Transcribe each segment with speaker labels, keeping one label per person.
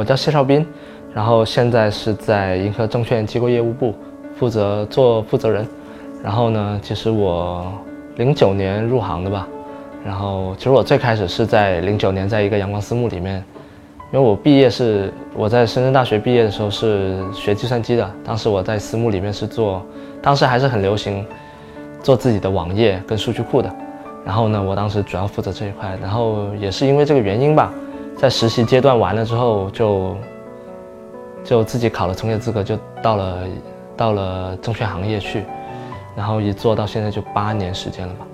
Speaker 1: 我叫谢少斌，然后现在是在银河证券机构业务部负责做负责人。然后呢，其实我零九年入行的吧。然后其实我最开始是在零九年在一个阳光私募里面，因为我毕业是我在深圳大学毕业的时候是学计算机的，当时我在私募里面是做，当时还是很流行做自己的网页跟数据库的。然后呢，我当时主要负责这一块。然后也是因为这个原因吧。在实习阶段完了之后，就就自己考了从业资格，就到了到了证券行业去，然后一做到现在就八年时间了吧。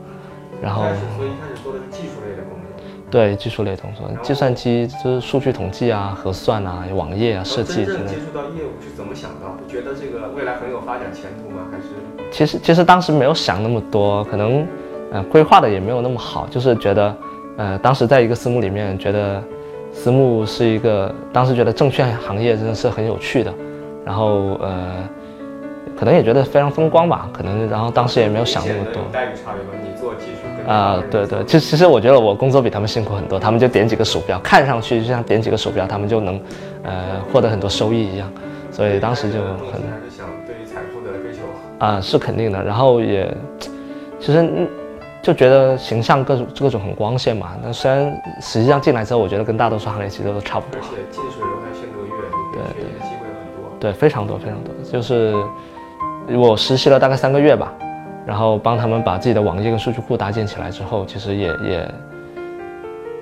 Speaker 1: 然后
Speaker 2: 所以一开始做的是技术类的工作。
Speaker 1: 对，技术类工作，计算机就是数据统计啊、核算啊、网页啊、设计之类的。
Speaker 2: 接触到业务是怎么想到？觉得这个未来很有发展前途吗？还是？
Speaker 1: 其实其实当时没有想那么多，可能呃规划的也没有那么好，就是觉得呃当时在一个私募里面觉得。私募是一个，当时觉得证券行业真的是很有趣的，然后呃，可能也觉得非常风光吧，可能然后当时也没有想那么多。
Speaker 2: 待遇差别吗？你做技术跟
Speaker 1: 啊，对对，其实其实我觉得我工作比他们辛苦很多，他们就点几个鼠标，看上去就像点几个鼠标，他们就能呃获得很多收益一样，所以当时就很。
Speaker 2: 还是想对于财富的追求
Speaker 1: 啊，是肯定的，然后也其实嗯。就觉得形象各种各种很光鲜嘛，那虽然实际上进来之后，我觉得跟大多数行业其实都差不多。
Speaker 2: 而且近水楼台先得月，对对，机会很多。
Speaker 1: 对，非常多非常多。就是我实习了大概三个月吧，然后帮他们把自己的网页跟数据库搭建起来之后，其实也也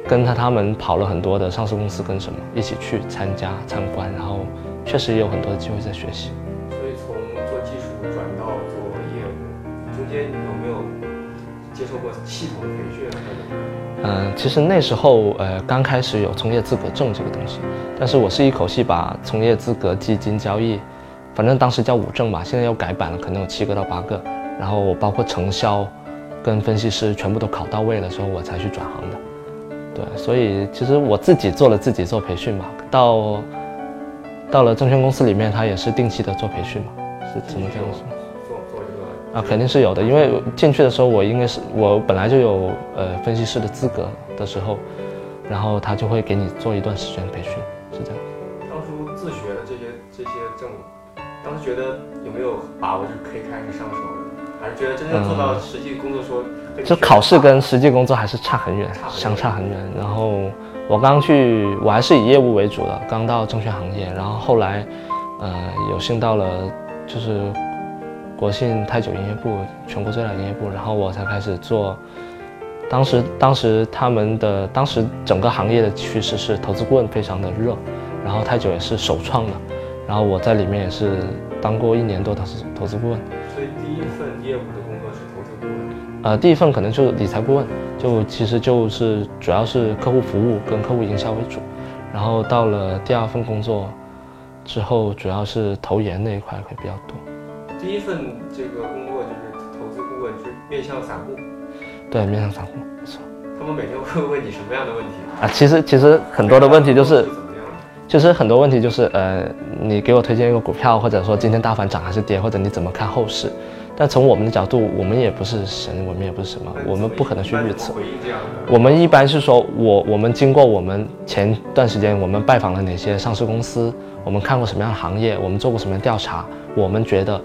Speaker 1: 跟他他们跑了很多的上市公司跟什么一起去参加参观，然后确实也有很多的机会在学习。
Speaker 2: 所以从做技术转到做业务，中间有没有？接受过系统的培训
Speaker 1: 嗯，其实那时候呃刚开始有从业资格证这个东西，但是我是一口气把从业资格、基金交易，反正当时叫五证吧，现在又改版了，可能有七个到八个。然后包括承销，跟分析师全部都考到位了之后，我才去转行的。对，所以其实我自己做了自己做培训嘛，到到了证券公司里面，他也是定期的做培训嘛，是怎么这样说？啊，肯定是有的，因为进去的时候我应该是我本来就有呃分析师的资格的时候，然后他就会给你做一段时间培训，是这样。
Speaker 2: 当初自学的这些这些证，当时觉得有没有把握就可以开始上手，还是觉得真正做到实际工作时候，
Speaker 1: 就考试跟实际工作还是差很远，相差很远。然后我刚去，我还是以业务为主的，刚到证券行业，然后后来，呃，有幸到了就是。国信泰久营业部，全国最大营业部，然后我才开始做。当时，当时他们的当时整个行业的趋势是投资顾问非常的热，然后泰久也是首创的，然后我在里面也是当过一年多的投资顾问。
Speaker 2: 所以第一份业务的工作是投资顾问？
Speaker 1: 呃，第一份可能就是理财顾问，就其实就是主要是客户服务跟客户营销为主，然后到了第二份工作之后，主要是投研那一块会比较多。
Speaker 2: 第一份这个工作就是投资顾问，是面向散户。
Speaker 1: 对，面向散户，没错。
Speaker 2: 他们每天会问你什么样的问题
Speaker 1: 啊？其实其实很多的问题就是，其实很多问题就是，呃，你给我推荐一个股票，或者说今天大盘涨还是跌，或者你怎么看后市？但从我们的角度，我们也不是神，我们也不是什么，我们不可能去预测。我们一般是说，我我们经过我们前段时间我们拜访了哪些上市公司，我们看过什么样的行业，我们做过什么样的调查，我们觉得。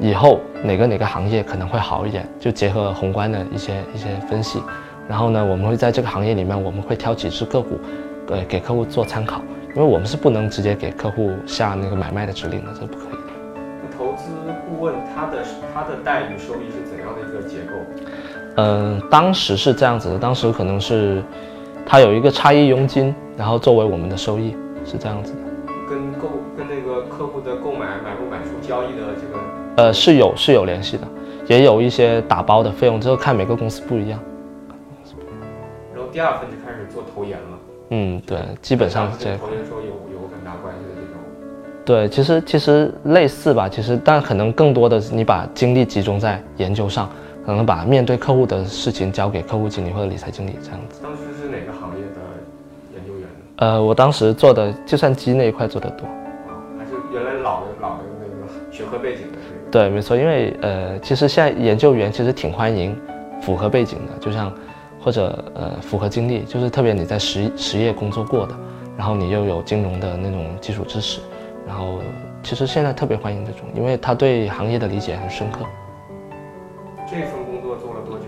Speaker 1: 以后哪个哪个行业可能会好一点？就结合宏观的一些一些分析，然后呢，我们会在这个行业里面，我们会挑几只个股，呃，给客户做参考，因为我们是不能直接给客户下那个买卖的指令的，这不可以的。
Speaker 2: 投资顾问他的他的待遇收益是怎样的一个结构？
Speaker 1: 嗯，当时是这样子的，当时可能是他有一个差异佣金，然后作为我们的收益是这样子的。
Speaker 2: 跟购跟那个客户的购买买不买出交易的这个。
Speaker 1: 呃，是有是有联系的，也有一些打包的费用，这个看每个公司不一样。
Speaker 2: 然后第二份就开始做投研了。
Speaker 1: 嗯，对，基本上是这样。
Speaker 2: 投研说有有很大关系的这种。
Speaker 1: 对，其实其实类似吧，其实但可能更多的是你把精力集中在研究上，可能把面对客户的事情交给客户经理或者理财经理这样子。
Speaker 2: 当时是哪个行业的研究员呢？
Speaker 1: 呃，我当时做的计算机那一块做的多。
Speaker 2: 还是原来老的老的那个学科背景的。
Speaker 1: 对，没错，因为呃，其实现在研究员其实挺欢迎符合背景的，就像或者呃符合经历，就是特别你在实实业工作过的，然后你又有金融的那种基础知识，然后其实现在特别欢迎这种，因为他对行业的理解很深刻。
Speaker 2: 这份工作做了多久？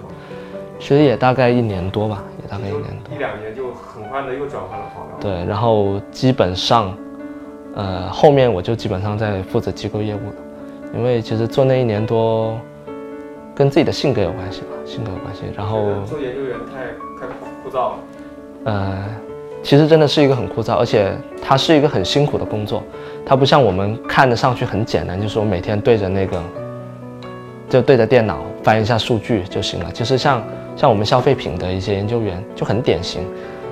Speaker 1: 其实也大概一年多吧，也大概一年多。
Speaker 2: 一两年就很快的又转换了跑道。
Speaker 1: 对，然后基本上，呃，后面我就基本上在负责机构业务了，因为其实做那一年多，跟自己的性格有关系吧，性格有关系。然后
Speaker 2: 做研究员太太枯燥了。
Speaker 1: 呃，其实真的是一个很枯燥，而且它是一个很辛苦的工作，它不像我们看得上去很简单，就是我每天对着那个，就对着电脑翻一下数据就行了。其实像像我们消费品的一些研究员就很典型。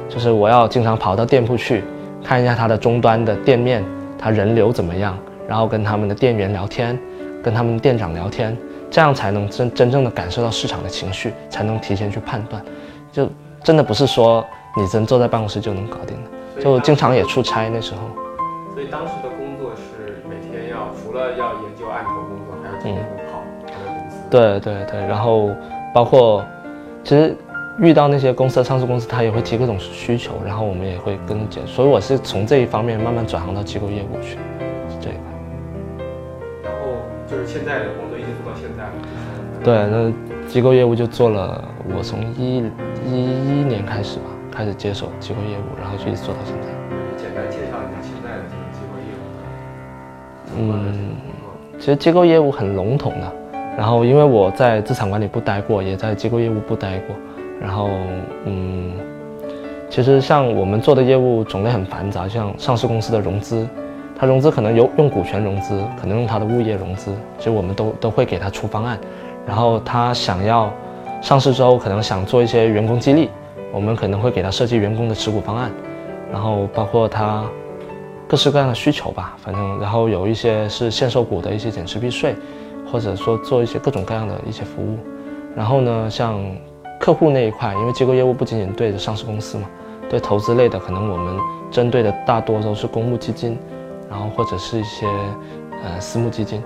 Speaker 1: 就是我要经常跑到店铺去，看一下它的终端的店面，它人流怎么样，然后跟他们的店员聊天，跟他们店长聊天，这样才能真真正的感受到市场的情绪，才能提前去判断。就真的不是说你真坐在办公室就能搞定的，就经常也出差那时候。
Speaker 2: 所以当时的工作是每天要除了要研究案头工作，还要天天跑。
Speaker 1: 对对对，然后包括其实。遇到那些公司的上市公司，他也会提各种需求，然后我们也会跟进，所以我是从这一方面慢慢转行到机构业务去，
Speaker 2: 就是现在的工作一直做到现在。
Speaker 1: 对，那机构业务就做了，我从一一一年开始吧，开始接手机构业务，然后就一直做到现在。
Speaker 2: 简单介绍一下现在的这个机构业务。
Speaker 1: 嗯，其实机构业务很笼统的，然后因为我在资产管理部待过，也在机构业务部待过。然后，嗯，其实像我们做的业务种类很繁杂，像上市公司的融资，它融资可能有用股权融资，可能用它的物业融资，其实我们都都会给他出方案。然后他想要上市之后，可能想做一些员工激励，我们可能会给他设计员工的持股方案。然后包括他各式各样的需求吧，反正然后有一些是限售股的一些减持避税，或者说做一些各种各样的一些服务。然后呢，像。客户那一块，因为机构业务不仅仅对着上市公司嘛，对投资类的，可能我们针对的大多都是公募基金，然后或者是一些呃私募基金，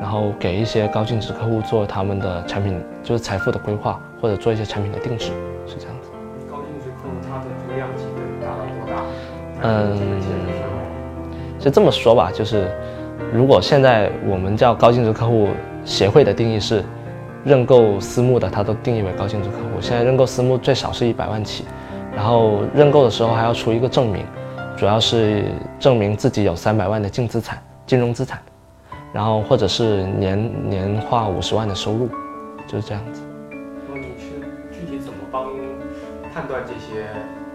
Speaker 1: 然后给一些高净值客户做他们的产品，就是财富的规划，或者做一些产品的定制，是这样子。
Speaker 2: 高净值客户他的这个量级能达到多大？
Speaker 1: 嗯，就这么说吧，就是如果现在我们叫高净值客户协会的定义是。认购私募的，它都定义为高净值客户。现在认购私募最少是一百万起，然后认购的时候还要出一个证明，主要是证明自己有三百万的净资产、金融资产，然后或者是年年化五十万的收入，就是这样子。
Speaker 2: 那你是具体怎么帮判断这些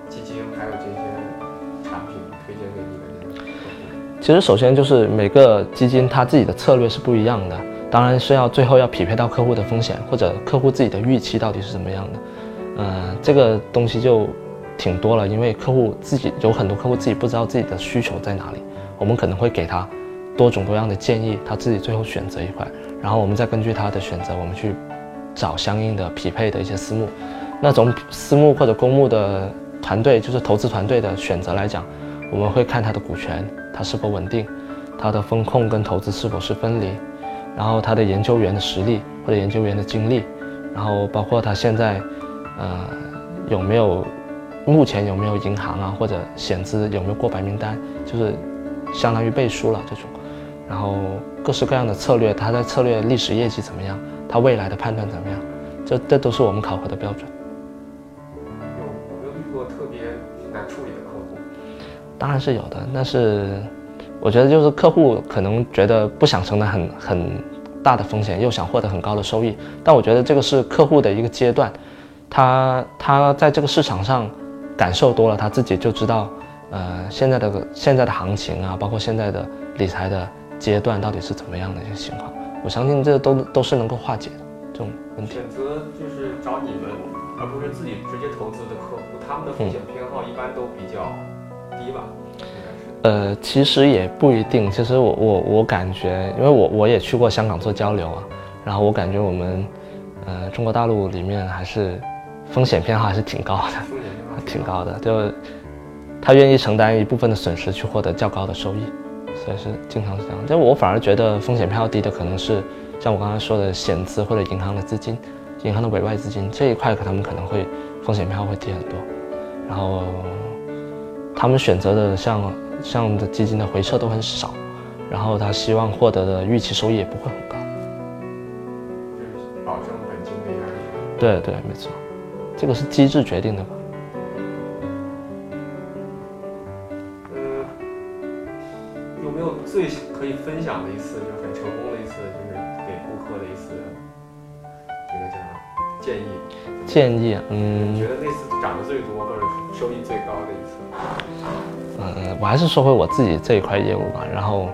Speaker 2: 基金还有这些产品推荐给你的？
Speaker 1: 其实首先就是每个基金它自己的策略是不一样的。当然是要最后要匹配到客户的风险或者客户自己的预期到底是怎么样的，呃，这个东西就挺多了，因为客户自己有很多客户自己不知道自己的需求在哪里，我们可能会给他多种多样的建议，他自己最后选择一块，然后我们再根据他的选择，我们去找相应的匹配的一些私募。那种私募或者公募的团队，就是投资团队的选择来讲，我们会看他的股权它是否稳定，它的风控跟投资是否是分离。然后他的研究员的实力或者研究员的经历，然后包括他现在，呃，有没有目前有没有银行啊或者险资有没有过白名单，就是相当于背书了这种。然后各式各样的策略，他在策略历史业绩怎么样，他未来的判断怎么样，这这都是我们考核的标准。
Speaker 2: 有没有遇过特别难处理的客户？
Speaker 1: 当然是有的，但是。我觉得就是客户可能觉得不想承担很很大的风险，又想获得很高的收益。但我觉得这个是客户的一个阶段，他他在这个市场上感受多了，他自己就知道，呃，现在的现在的行情啊，包括现在的理财的阶段到底是怎么样的一些情况。我相信这都都是能够化解的这种问题。
Speaker 2: 选择就是找你们，而不是自己直接投资的客户，他们的风险偏好一般都比较低吧？
Speaker 1: 呃，其实也不一定。其实我我我感觉，因为我我也去过香港做交流啊，然后我感觉我们，呃，中国大陆里面还是风险偏好还是挺高的，挺高的。就他愿意承担一部分的损失去获得较高的收益，所以是经常是这样。就我反而觉得风险票低的可能是像我刚才说的险资或者银行的资金，银行的委外资金这一块，可他们可能会风险票会低很多。然后。他们选择的像像的基金的回撤都很少，然后他希望获得的预期收益也不会很高。
Speaker 2: 就是保证本金的压力。
Speaker 1: 对对，没错，这个是机制决定的吧？
Speaker 2: 最可以分享的一次，就是很成功的一次，就是给顾客的一次，这个叫什么建议？
Speaker 1: 建议，
Speaker 2: 你
Speaker 1: 嗯
Speaker 2: 觉得那次涨得最多或者收益最高的一次？
Speaker 1: 嗯，我还是说回我自己这一块业务吧。然后，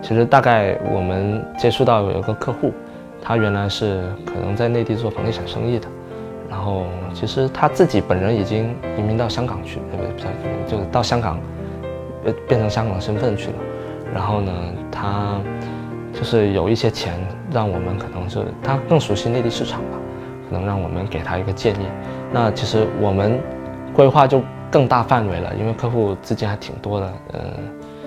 Speaker 1: 其实大概我们接触到有一个客户，他原来是可能在内地做房地产生意的，然后其实他自己本人已经移民到香港去，呃，不不是移民，就是到香港，呃，变成香港身份去了。然后呢，他就是有一些钱，让我们可能是他更熟悉内地市场吧，可能让我们给他一个建议。那其实我们规划就更大范围了，因为客户资金还挺多的，嗯、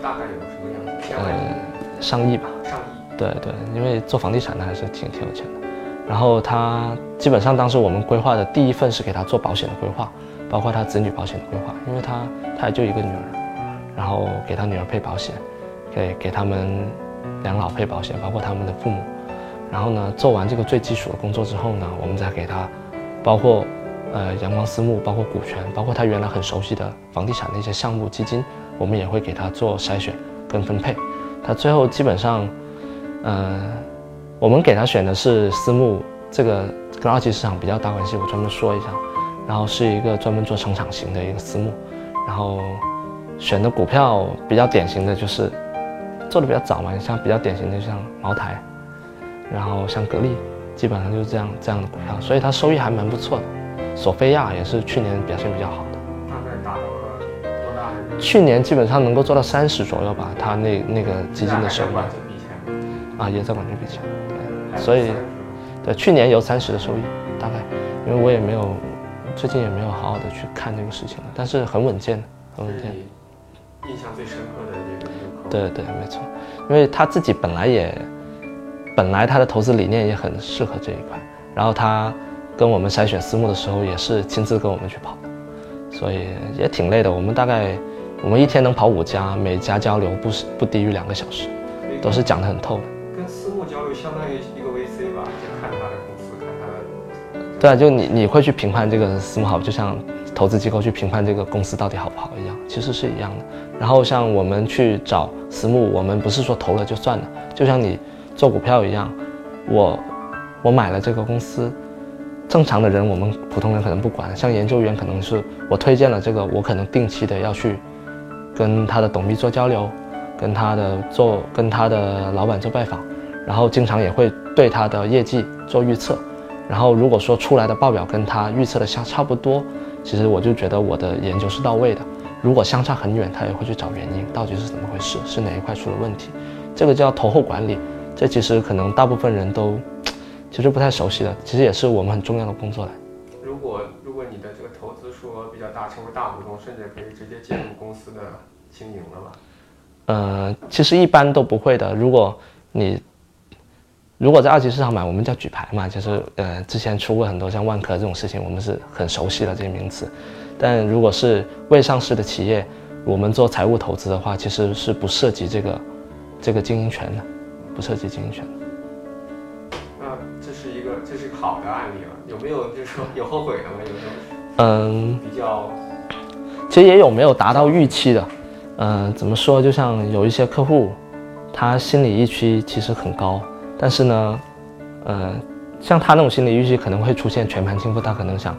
Speaker 2: 大概有什么样子？呃、
Speaker 1: 上亿吧。
Speaker 2: 上亿？
Speaker 1: 对对，因为做房地产的还是挺挺有钱的。然后他基本上当时我们规划的第一份是给他做保险的规划，包括他子女保险的规划，因为他他也就一个女儿，然后给他女儿配保险，给给他们养老配保险，包括他们的父母。然后呢，做完这个最基础的工作之后呢，我们再给他，包括呃阳光私募，包括股权，包括他原来很熟悉的房地产的一些项目基金，我们也会给他做筛选跟分配。他最后基本上，呃，我们给他选的是私募，这个跟二级市场比较大关系，我专门说一下。然后是一个专门做成长型的一个私募，然后选的股票比较典型的就是做的比较早嘛，像比较典型的像茅台，然后像格力，基本上就是这样这样的股票，所以它收益还蛮不错的。索菲亚也是去年表现比较好的。
Speaker 2: 大概达到了多大的？
Speaker 1: 去年基本上能够做到三十左右吧，它那那个基金的收益？啊也在管这笔钱，对，所以对去年有三十的收益，大概，因为我也没有最近也没有好好的去看这个事情了，但是很稳健的，很稳健。
Speaker 2: 印象最深刻的这个。
Speaker 1: 对对，没错，因为他自己本来也，本来他的投资理念也很适合这一块，然后他跟我们筛选私募的时候也是亲自跟我们去跑的，所以也挺累的。我们大概我们一天能跑五家，每家交流不不低于两个小时，都是讲得很透的。
Speaker 2: 跟私募交流，相当于
Speaker 1: 对啊，就你你会去评判这个私募好，就像投资机构去评判这个公司到底好不好一样，其实是一样的。然后像我们去找私募，我们不是说投了就算了，就像你做股票一样，我我买了这个公司，正常的人我们普通人可能不管，像研究员可能是我推荐了这个，我可能定期的要去跟他的董秘做交流，跟他的做跟他的老板做拜访，然后经常也会对他的业绩做预测。然后如果说出来的报表跟他预测的相差不多，其实我就觉得我的研究是到位的。如果相差很远，他也会去找原因，到底是怎么回事，是哪一块出了问题。这个叫投后管理，这其实可能大部分人都 其实不太熟悉的，其实也是我们很重要的工作来。
Speaker 2: 如果如果你的这个投资数额比较大，成为大股东，甚至可以直接介入公司的经营了吧？
Speaker 1: 呃，其实一般都不会的。如果你如果在二级市场买，我们叫举牌嘛，就是呃之前出过很多像万科这种事情，我们是很熟悉的这些名词。但如果是未上市的企业，我们做财务投资的话，其实是不涉及这个这个经营权的，不涉及经营权的。
Speaker 2: 那这是一个这是好的案例了，有没有就是说有后悔的吗？有没有
Speaker 1: 嗯，
Speaker 2: 比较
Speaker 1: 其实也有没有达到预期的，嗯、怎么说？就像有一些客户，他心理预期其实很高，但是呢，呃，像他那种心理预期可能会出现全盘倾覆，他可能想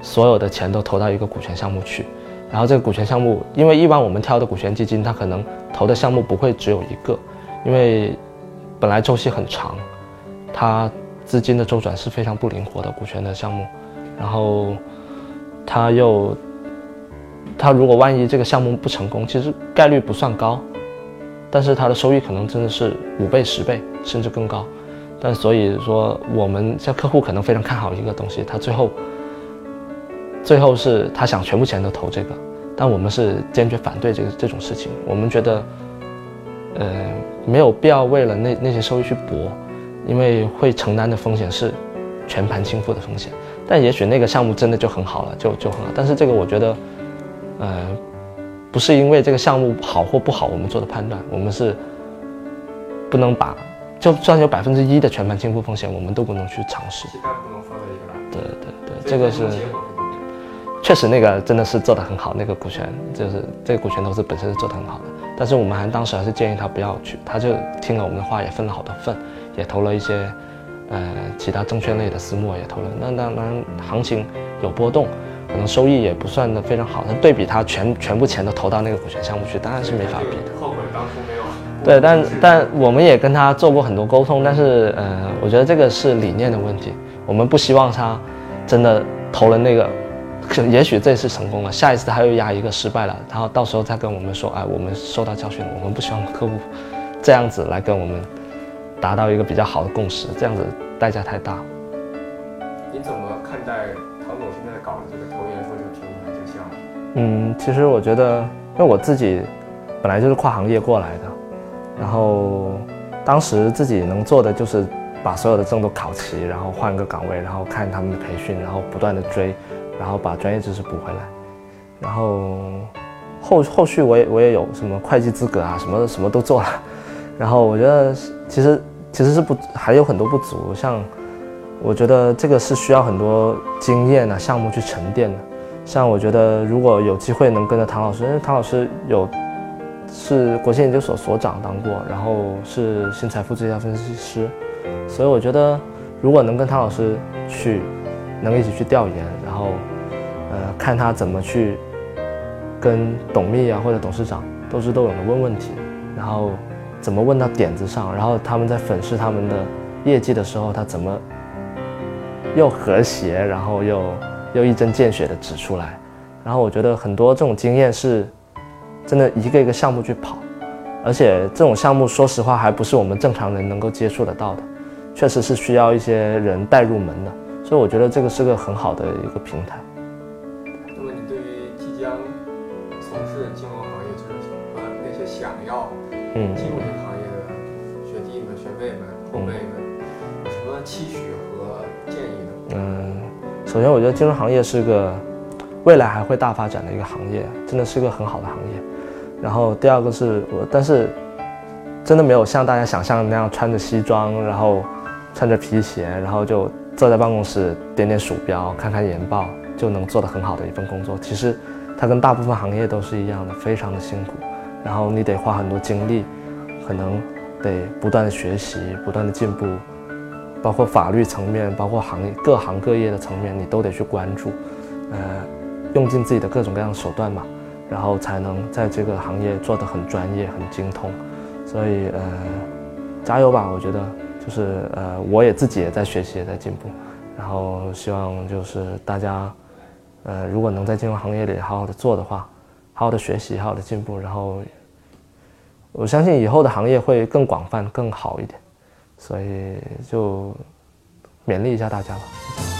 Speaker 1: 所有的钱都投到一个股权项目去，然后这个股权项目，因为一般我们挑的股权基金，它可能投的项目不会只有一个，因为本来周期很长，它资金的周转是非常不灵活的股权的项目，然后他又他如果万一这个项目不成功，其实概率不算高，但是它的收益可能真的是五倍、十倍甚至更高。但所以说，我们像客户可能非常看好一个东西，他最后最后是他想全部钱都投这个，但我们是坚决反对这个这种事情。我们觉得，呃，没有必要为了那那些收益去搏，因为会承担的风险是全盘倾覆的风险。但也许那个项目真的就很好了，就就很好。但是这个我觉得，呃，不是因为这个项目好或不好我们做的判断，我们是不能把就算有百分之一的全盘倾覆风险，我们都不能去尝试。
Speaker 2: 鸡蛋不能放在一个篮
Speaker 1: 对对对，这个是确实那个真的是做的很好，那个股权就是这个股权投资本身是做的很好的，但是我们还当时还是建议他不要去，他就听了我们的话，也分了好多份，也投了一些呃其他证券类的私募也投了，那当然行情有波动，可能收益也不算的非常好，但对比他全全部钱都投到那个股权项目去，当然是没法比的。
Speaker 2: 后悔当初没有。
Speaker 1: 对，但但我们也跟他做过很多沟通，但是呃，我觉得这个是理念的问题，我们不希望他真的投了那个，可也许这次成功了，下一次他又压一个失败了，然后到时候再跟我们说，哎，我们受到教训了，我们不希望客户这样子来跟我们达到一个比较好的共识，这样子代价太大。
Speaker 2: 你怎么看待
Speaker 1: 嗯，其实我觉得，因为我自己本来就是跨行业过来的，然后当时自己能做的就是把所有的证都考齐，然后换个岗位，然后看他们的培训，然后不断的追，然后把专业知识补回来，然后后后续我也我也有什么会计资格啊，什么什么都做了，然后我觉得其实其实是不还有很多不足，像我觉得这个是需要很多经验啊项目去沉淀的。像我觉得如果有机会能跟着唐老师，因为唐老师有是国信研究所所长当过，然后是新财富最佳分析师，所以我觉得如果能跟唐老师去，能一起去调研，然后呃看他怎么去跟董秘啊或者董事长斗智斗勇的问问题，然后怎么问到点子上，然后他们在粉饰他们的业绩的时候，他怎么又和谐，然后又又一针见血的指出来，然后我觉得很多这种经验是真的一个一个项目去跑，而且这种项目说实话还不是我们正常人能够接触得到的，确实是需要一些人带入门的，所以我觉得这个是个很好的一个平台。
Speaker 2: 那么你对于即将从事金融行业，就是和那些想要
Speaker 1: 嗯
Speaker 2: 进入这个行业的学弟们、学妹们、后辈们，有什么期许和建议
Speaker 1: 首先我觉得金融行业是个未来还会大发展的一个行业，真的是个很好的行业。然后第二个是我，但是真的没有像大家想象的那样穿着西装，然后穿着皮鞋，然后就坐在办公室点点鼠标、看看研报就能做得很好的一份工作。其实它跟大部分行业都是一样的，非常的辛苦。然后你得花很多精力，可能得不断的学习，不断的进步，包括法律层面，包括行业各行各业的层面，你都得去关注，呃，用尽自己的各种各样的手段嘛，然后才能在这个行业做得很专业、很精通。所以呃，加油吧！我觉得就是呃，我也自己也在学习，也在进步，然后希望就是大家，呃，如果能在金融行业里好好的做的话，好好的学习，好好的进步，然后我相信以后的行业会更广泛、更好一点。所以就勉励一下大家吧。